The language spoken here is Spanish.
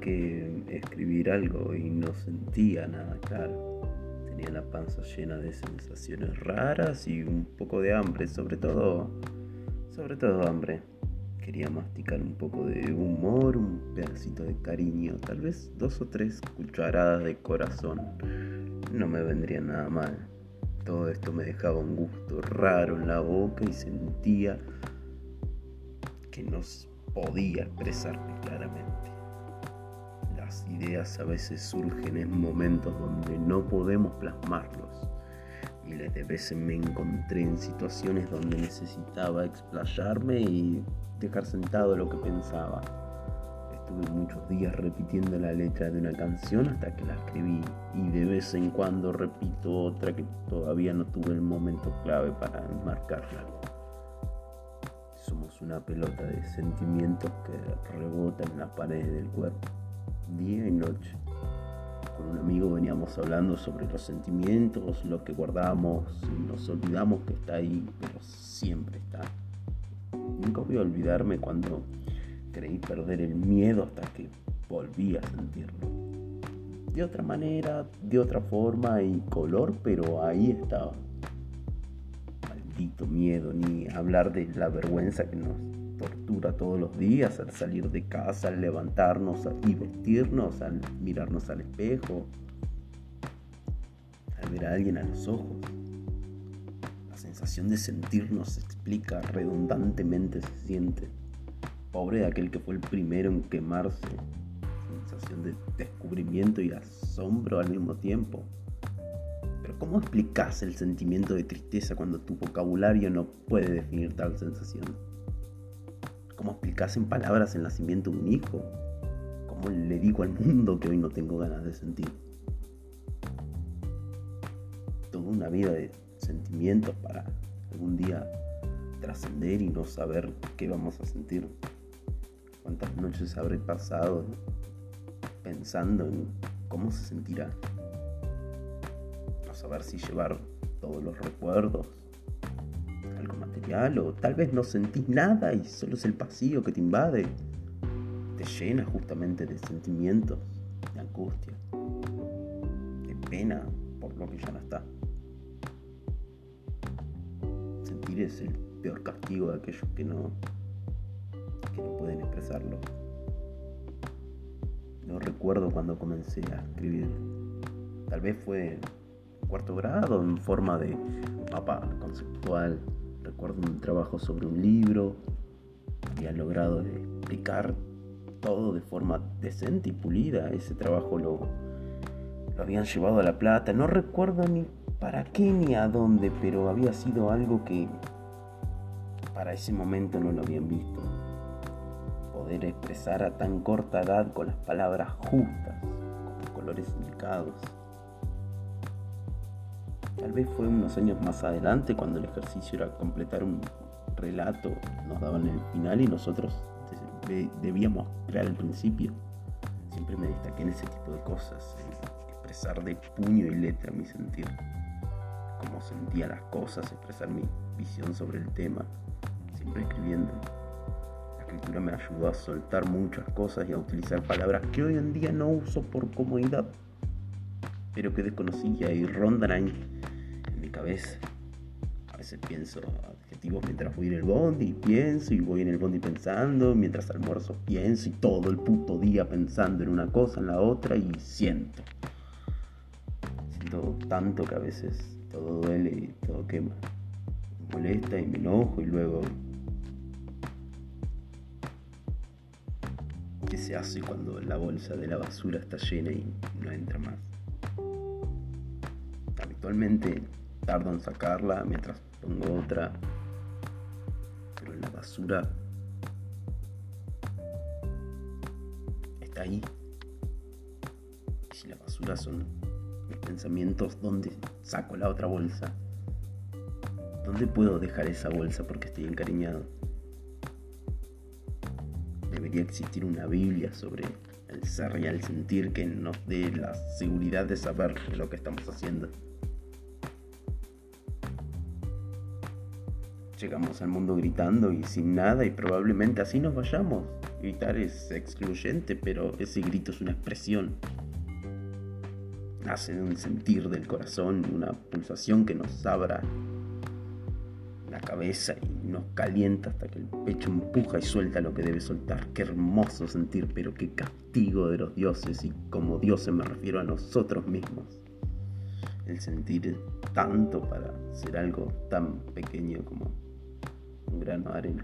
que escribir algo y no sentía nada claro. Tenía la panza llena de sensaciones raras y un poco de hambre, sobre todo, sobre todo hambre. Quería masticar un poco de humor, un pedacito de cariño, tal vez dos o tres cucharadas de corazón. No me vendría nada mal. Todo esto me dejaba un gusto raro en la boca y sentía que no podía expresarme claramente. Ideas a veces surgen en momentos donde no podemos plasmarlos. Miles de veces me encontré en situaciones donde necesitaba explayarme y dejar sentado lo que pensaba. Estuve muchos días repitiendo la letra de una canción hasta que la escribí y de vez en cuando repito otra que todavía no tuve el momento clave para enmarcarla. Somos una pelota de sentimientos que rebotan en las paredes del cuerpo, día y noche. Con un amigo veníamos hablando sobre los sentimientos, lo que guardamos y nos olvidamos que está ahí, pero siempre está. Nunca voy a olvidarme cuando creí perder el miedo hasta que volví a sentirlo. De otra manera, de otra forma y color, pero ahí estaba. Maldito miedo, ni hablar de la vergüenza que nos tortura todos los días al salir de casa, al levantarnos y vestirnos, al mirarnos al espejo, al ver a alguien a los ojos. La sensación de sentirnos se explica, redundantemente se siente pobre de aquel que fue el primero en quemarse. Sensación de descubrimiento y asombro al mismo tiempo. Pero ¿cómo explicas el sentimiento de tristeza cuando tu vocabulario no puede definir tal sensación? ¿Cómo explicas en palabras el nacimiento de un hijo? ¿Cómo le digo al mundo que hoy no tengo ganas de sentir? Toda una vida de sentimientos para algún día trascender y no saber qué vamos a sentir cuántas noches habré pasado pensando en cómo se sentirá. No saber si llevar todos los recuerdos, algo material, o tal vez no sentís nada y solo es el pasillo que te invade. Te llena justamente de sentimientos, de angustia, de pena por lo que ya no está. Sentir es el peor castigo de aquellos que no pueden expresarlo. No recuerdo cuando comencé a escribir. Tal vez fue cuarto grado, en forma de mapa conceptual. Recuerdo un trabajo sobre un libro. Había logrado explicar todo de forma decente y pulida. Ese trabajo lo, lo habían llevado a La Plata. No recuerdo ni para qué ni a dónde, pero había sido algo que para ese momento no lo habían visto poder expresar a tan corta edad con las palabras justas, con colores indicados. Tal vez fue unos años más adelante cuando el ejercicio era completar un relato, nos daban el final y nosotros debíamos crear el principio. Siempre me destaqué en ese tipo de cosas, en expresar de puño y letra mi sentir, cómo sentía las cosas, expresar mi visión sobre el tema, siempre escribiendo escritura me ayudó a soltar muchas cosas y a utilizar palabras que hoy en día no uso por comodidad, pero que desconocía y rondan ahí cabeza. A veces pienso adjetivos mientras voy en el bondi, pienso y voy en el bondi pensando, mientras almuerzo pienso y todo el puto día pensando en una cosa, en la otra y siento. Siento tanto que a veces todo duele y todo quema. Me molesta y me enojo y luego ¿Qué se hace cuando la bolsa de la basura está llena y no entra más? Habitualmente tardo en sacarla mientras pongo otra, pero la basura está ahí. Y si la basura son mis pensamientos, ¿dónde saco la otra bolsa? ¿Dónde puedo dejar esa bolsa porque estoy encariñado? debería existir una Biblia sobre el ser y el sentir que nos dé la seguridad de saber lo que estamos haciendo. Llegamos al mundo gritando y sin nada y probablemente así nos vayamos. gritar es excluyente, pero ese grito es una expresión. Hace un sentir del corazón, una pulsación que nos abra la cabeza y nos calienta hasta que el pecho empuja y suelta lo que debe soltar. Qué hermoso sentir, pero qué castigo de los dioses y como dioses me refiero a nosotros mismos. El sentir tanto para ser algo tan pequeño como grano arena.